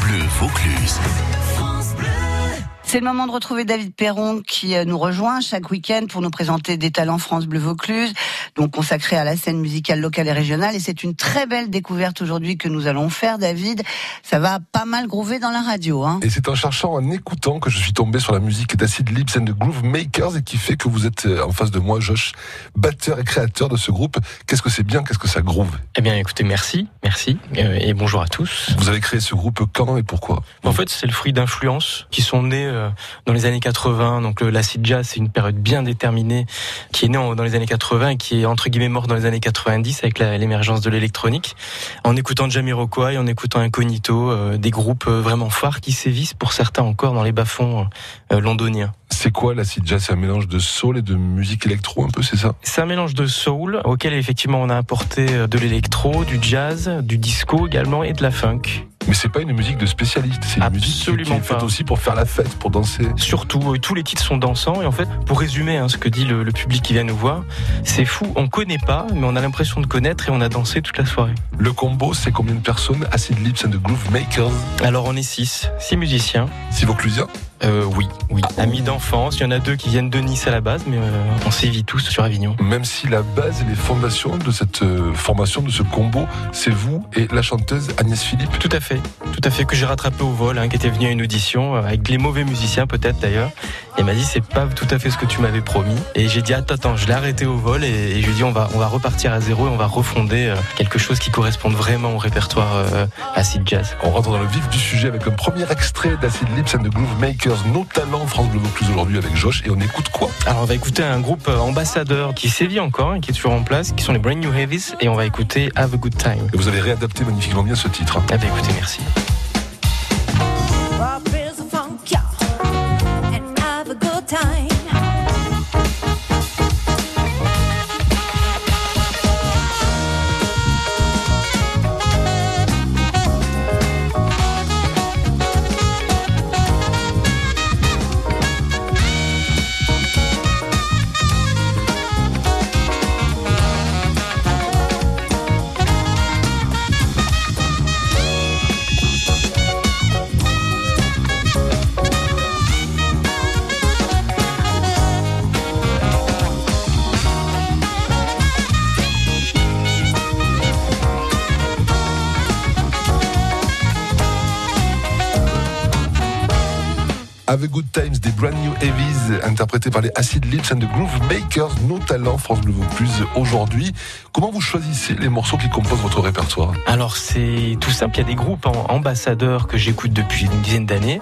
Bleu Vaucluse. C'est le moment de retrouver David Perron qui euh, nous rejoint chaque week-end pour nous présenter des talents France Bleu Vaucluse, donc consacré à la scène musicale locale et régionale. Et c'est une très belle découverte aujourd'hui que nous allons faire, David. Ça va pas mal groover dans la radio. Hein. Et c'est en cherchant, en écoutant que je suis tombé sur la musique d'Acid Lips and the Groove Makers et qui fait que vous êtes euh, en face de moi, Josh, batteur et créateur de ce groupe. Qu'est-ce que c'est bien Qu'est-ce que ça groove? Eh bien, écoutez, merci, merci euh, et bonjour à tous. Vous avez créé ce groupe quand et pourquoi? En fait, c'est le fruit d'influences qui sont nées dans les années 80. Donc l'acid jazz, c'est une période bien déterminée qui est née dans les années 80 et qui est entre guillemets morte dans les années 90 avec l'émergence de l'électronique. En écoutant Jamiroquai, en écoutant Incognito, euh, des groupes euh, vraiment phares qui sévissent pour certains encore dans les bas-fonds euh, londoniens. C'est quoi l'acid jazz? C'est un mélange de soul et de musique électro un peu, c'est ça? C'est un mélange de soul auquel effectivement on a apporté de l'électro, du jazz, du disco également et de la funk. Mais c'est pas une musique de spécialiste, c'est une musique qui est faite aussi pour faire la fête, pour danser. Surtout, tous les titres sont dansants et en fait, pour résumer hein, ce que dit le, public qui vient nous voir, c'est fou, on connaît pas, mais on a l'impression de connaître et on a dansé toute la soirée. Le combo, c'est combien de personnes Acid Lips and the Groove Makers Alors on est six, six musiciens. Six Vauclusiens euh, oui, oui. Amis d'enfance. Il y en a deux qui viennent de Nice à la base, mais euh, on sévit tous sur Avignon. Même si la base et les fondations de cette euh, formation, de ce combo, c'est vous et la chanteuse Agnès Philippe. Tout à fait, tout à fait que j'ai rattrapé au vol, hein, qui était venu à une audition euh, avec les mauvais musiciens peut-être d'ailleurs. Et m'a dit c'est pas tout à fait ce que tu m'avais promis. Et j'ai dit attends, attends, je l'ai arrêté au vol et, je lui ai dit on va on va repartir à zéro et on va refonder quelque chose qui corresponde vraiment au répertoire acid jazz. On rentre dans le vif du sujet avec un premier extrait d'Acid Lips and the Groove Makers, nos talents France Bleu Vaucluse aujourd'hui avec Josh et on écoute quoi Alors on va écouter un groupe euh, ambassadeur qui sévit encore, et qui est toujours en place, qui sont les Brand New Heavies et on va écouter Have a Good Time. Et vous avez réadapté magnifiquement bien ce titre. Hein. Ah bah écoutez, merci. Avec Good Times des Brand New Heavies, interprétés par les Acid Lips and the Groove Makers, nos talents France Bleu Vaucluse aujourd'hui. Comment vous choisissez les morceaux qui composent votre répertoire? Alors c'est tout simple, il y a des groupes ambassadeurs que j'écoute depuis une dizaine d'années.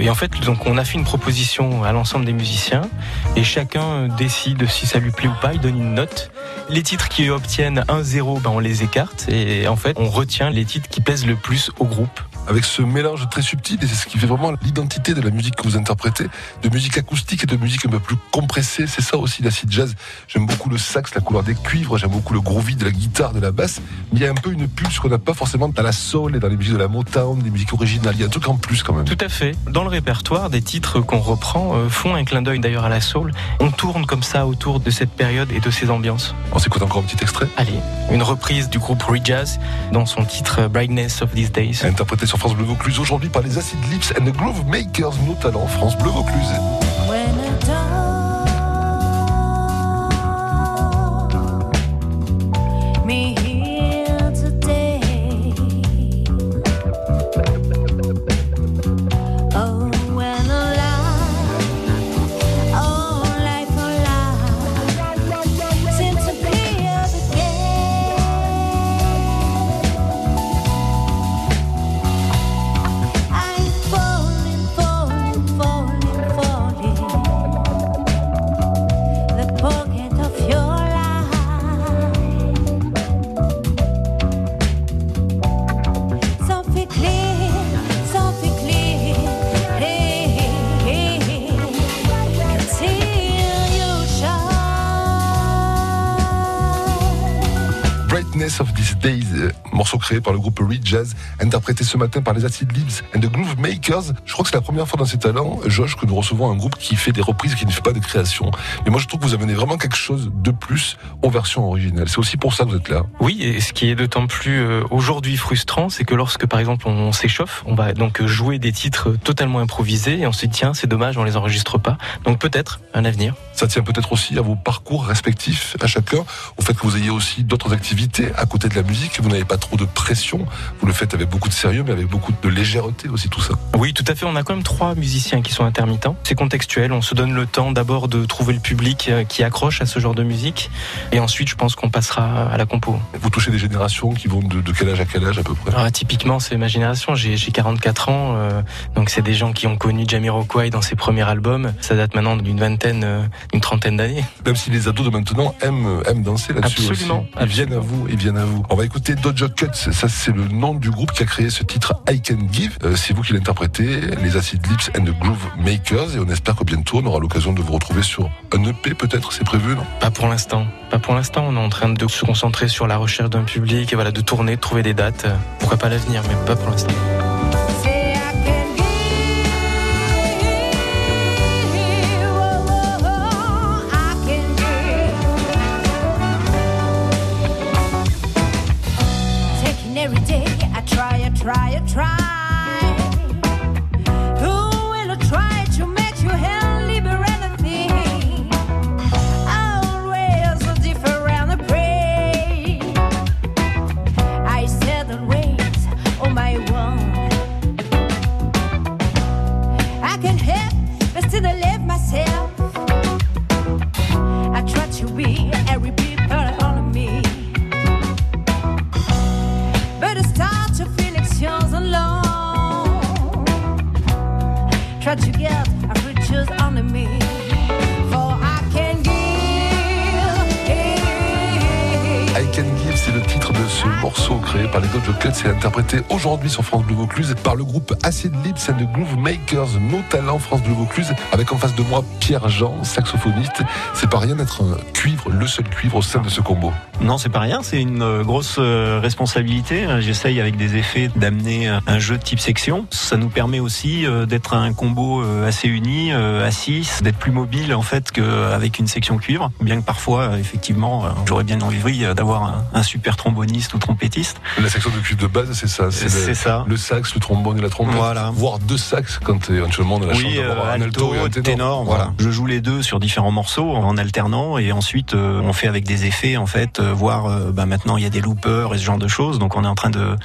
Et en fait, donc on a fait une proposition à l'ensemble des musiciens. Et chacun décide si ça lui plaît ou pas, il donne une note. Les titres qui obtiennent un 0 ben on les écarte. Et en fait on retient les titres qui plaisent le plus au groupe avec ce mélange très subtil, et c'est ce qui fait vraiment l'identité de la musique que vous interprétez, de musique acoustique et de musique un peu plus compressée. C'est ça aussi l'acid jazz. J'aime beaucoup le sax, la couleur des cuivres, j'aime beaucoup le groovy de la guitare, de la basse, mais il y a un peu une pulse qu'on n'a pas forcément dans la soul et dans les musiques de la Motown, des musiques originales. Il y a un truc en plus quand même. Tout à fait. Dans le répertoire, des titres qu'on reprend euh, font un clin d'œil d'ailleurs à la soul. On tourne comme ça autour de cette période et de ces ambiances. On s'écoute encore un petit extrait Allez, une reprise du groupe Rejazz dans son titre Brightness of These Days. Interprété sur France Bleu Vaucluse aujourd'hui par les Acid Lips and the Groove Makers, nos talents France Bleu Vaucluse. Morceau créé par le groupe Reed Jazz, interprété ce matin par les Acid Lips and the Groove Makers. Je crois que c'est la première fois dans ces talents, Josh, que nous recevons un groupe qui fait des reprises, qui ne fait pas de création. Mais moi, je trouve que vous amenez vraiment quelque chose de plus aux versions originales. C'est aussi pour ça que vous êtes là. Oui, et ce qui est d'autant plus euh, aujourd'hui frustrant, c'est que lorsque, par exemple, on s'échauffe, on va donc jouer des titres totalement improvisés et on se dit, tiens, c'est dommage, on les enregistre pas. Donc peut-être un avenir. Ça tient peut-être aussi à vos parcours respectifs à chacun, au fait que vous ayez aussi d'autres activités à côté de la musique, vous n'avez pas trop de pression, vous le faites avec beaucoup de sérieux, mais avec beaucoup de légèreté aussi tout ça. Oui, tout à fait. On a quand même trois musiciens qui sont intermittents. C'est contextuel. On se donne le temps d'abord de trouver le public euh, qui accroche à ce genre de musique, et ensuite, je pense qu'on passera à la compo. Vous touchez des générations qui vont de, quel âge à quel âge à peu près? Ah, Typiquement, c'est ma génération. J'ai 44 ans, euh, donc c'est des gens qui ont connu Jamiroquai dans ses premiers albums. Ça date maintenant d'une vingtaine, euh, une trentaine d'années. Même si les ados de maintenant aiment, aiment danser là-dessus Absolument. Aussi. Ils viennent à vous, ils viennent à vous. On va écouter Dojo Cuts. Ça, c'est le nom du groupe qui a créé ce titre I Can Give. Euh, c'est vous qui l'interprétez, les Acid Lips and the Groove Makers. Et on espère que bientôt, on aura l'occasion de vous retrouver sur un EP, peut-être. C'est prévu, non? Pas pour l'instant. Pas pour l'instant. On est en train de se concentrer sur la recherche d'un public et voilà, de tourner, de trouver des dates. Pourquoi pas l'avenir, mais pas pour l'instant. Try, I try. c'est le titre par les Dojo Cuts et interprété aujourd'hui sur France Bleu Vaucluse par le groupe Acid Lips and the Groove Makers, nos talents France Bleu Vaucluse, avec en face de moi Pierre Jean, saxophoniste. C'est pas rien d'être un cuivre, le seul cuivre au sein de ce combo. Non, c'est pas rien, c'est une euh, grosse euh, responsabilité. J'essaye avec des effets d'amener un jeu de type section. Ça nous permet aussi euh, d'être un combo assez uni, à 6, d'être plus mobile en fait qu'avec une section cuivre. Bien que parfois, effectivement, j'aurais bien envie d'avoir un super tromboniste ou trompettiste. La section de cuivre de base, c'est ça. C'est ça. Le sax, le trombone et la trompette. Voilà. Voire deux sax quand éventuellement on a la oui, chance un alto, et un ténor. voilà. Je joue les deux sur différents morceaux en alternant et ensuite on fait avec des effets en fait voir euh, bah, maintenant il y a des loopers et ce genre de choses, donc on est en train de,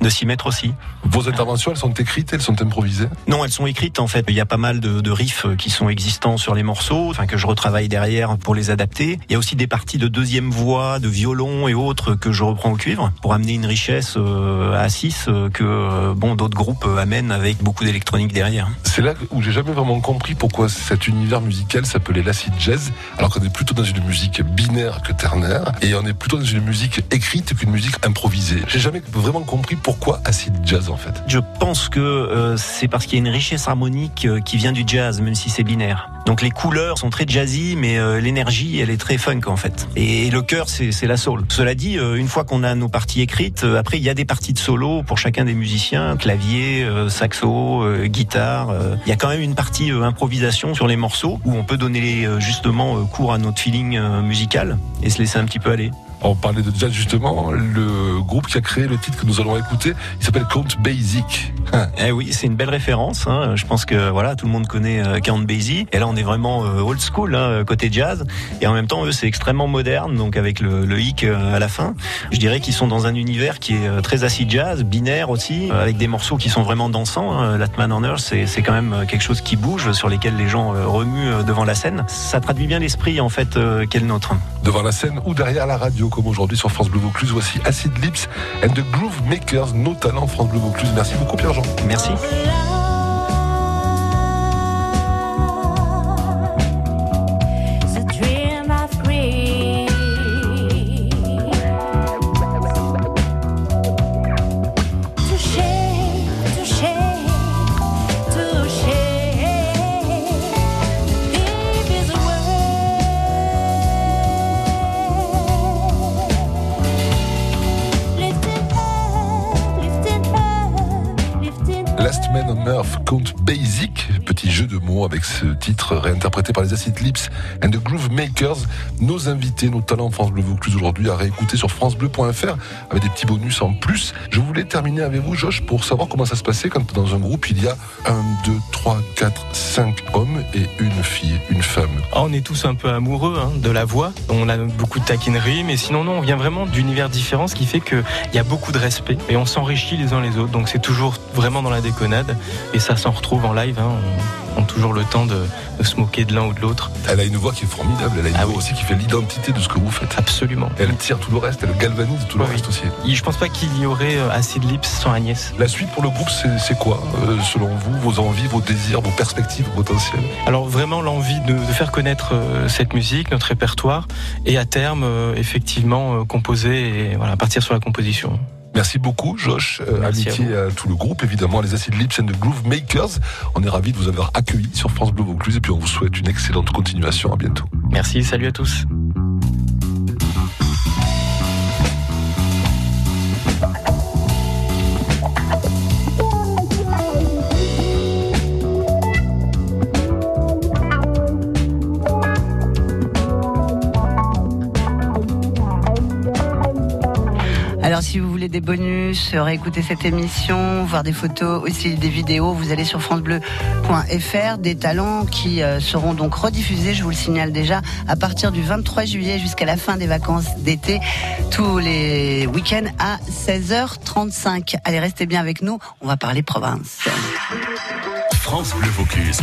de s'y mettre aussi. Vos interventions, elles sont écrites, elles sont improvisées? Non, elles sont écrites en fait. Il y a pas mal de, de riffs qui sont existants sur les morceaux, enfin que je retravaille derrière pour les adapter. Il y a aussi des parties de deuxième voix, de violon et autres que je reprends au pour amener une richesse euh, à 6 euh, que bon d'autres groupes amènent avec beaucoup d'électronique derrière. C'est là où j'ai jamais vraiment compris pourquoi cet univers musical s'appelait l'acid jazz, alors qu'on est plutôt dans une musique binaire que ternaire, et on est plutôt dans une musique écrite qu'une musique improvisée. J'ai jamais vraiment compris pourquoi acid jazz en fait. Je pense que euh, c'est parce qu'il y a une richesse harmonique euh, qui vient du jazz, même si c'est binaire. Donc les couleurs sont très jazzy, mais euh, l'énergie, elle est très funk en fait. Et le cœur, c'est la soul. Cela dit, une fois qu'on a nos parties écrites, après il y a des parties de solo pour chacun des musiciens, clavier, saxo, guitare. Il y a quand même une partie improvisation sur les morceaux où on peut donner justement cours à notre feeling musical et se laisser un petit peu aller. On parlait de jazz justement, le groupe qui a créé le titre que nous allons écouter, il s'appelle Count Basic. Eh oui, c'est une belle référence. Hein. Je pense que voilà, tout le monde connaît euh, Count Basie. Et là, on est vraiment euh, old school hein, côté jazz. Et en même temps, eux, c'est extrêmement moderne, donc avec le, hic euh, à la fin. Je dirais qu'ils sont dans un univers qui est très acid jazz, binaire aussi, avec des morceaux qui sont vraiment dansants. Hein. Latman on Earth, c'est quand même quelque chose qui bouge, sur lesquels les gens remuent devant la scène. Ça traduit bien l'esprit en fait qu'est le nôtre. Devant la scène ou derrière la radio, comme aujourd'hui sur France Bleu Vaucluse. Voici Acid Lips and the Groove Makers, nos talents France Bleu Vaucluse. Merci beaucoup Pierre-Jean. Merci. Petit jeu de mots avec ce titre réinterprété par les Acid Lips and the Groove Makers. Nos invités, nos talents France Bleu Vaucluse aujourd'hui à réécouter sur francebleu.fr avec des petits bonus en plus. Je voulais terminer avec vous, Josh, pour savoir comment ça se passait quand dans un groupe il y a un, deux, trois, quatre, cinq hommes et une fille, une femme. Ah, on est tous un peu amoureux hein, de la voix. On a beaucoup de taquinerie, mais sinon non, on vient vraiment d'univers différents, ce qui fait qu'il y a beaucoup de respect et on s'enrichit les uns les autres. Donc c'est toujours vraiment dans la déconnade et ça s'en retrouve en live. Hein. On, a toujours le temps de, se moquer de l'un ou de l'autre. Elle a une voix qui est formidable, elle a une ah voix aussi qui fait l'identité de ce que vous faites. Absolument. Elle tire tout le reste, elle galvanise tout le reste aussi. Je pense pas qu'il y aurait euh, assez de lips sans Agnès. La suite pour le groupe, c'est quoi, euh, selon vous, vos envies, vos désirs, vos perspectives potentielles? Alors vraiment l'envie de, faire connaître euh, cette musique, notre répertoire, et à terme, effectivement, composer et voilà, partir sur la composition. Merci beaucoup, Josh. Euh, amitié à, tout le groupe, évidemment, les Acid Lips and the Groove Makers. On est ravis de vous avoir accueillis sur France Bleu Vaucluse et puis on vous souhaite une excellente continuation. À bientôt. Merci, salut à tous. Bonus, réécouter cette émission, voir des photos, aussi des vidéos, vous allez sur francebleu.fr, des talents qui euh, seront donc rediffusés, je vous le signale déjà, à partir du 23 juillet jusqu'à la fin des vacances d'été, tous les week-ends à 16h35. Allez, restez bien avec nous, on va parler province. France Bleu Vaucluse.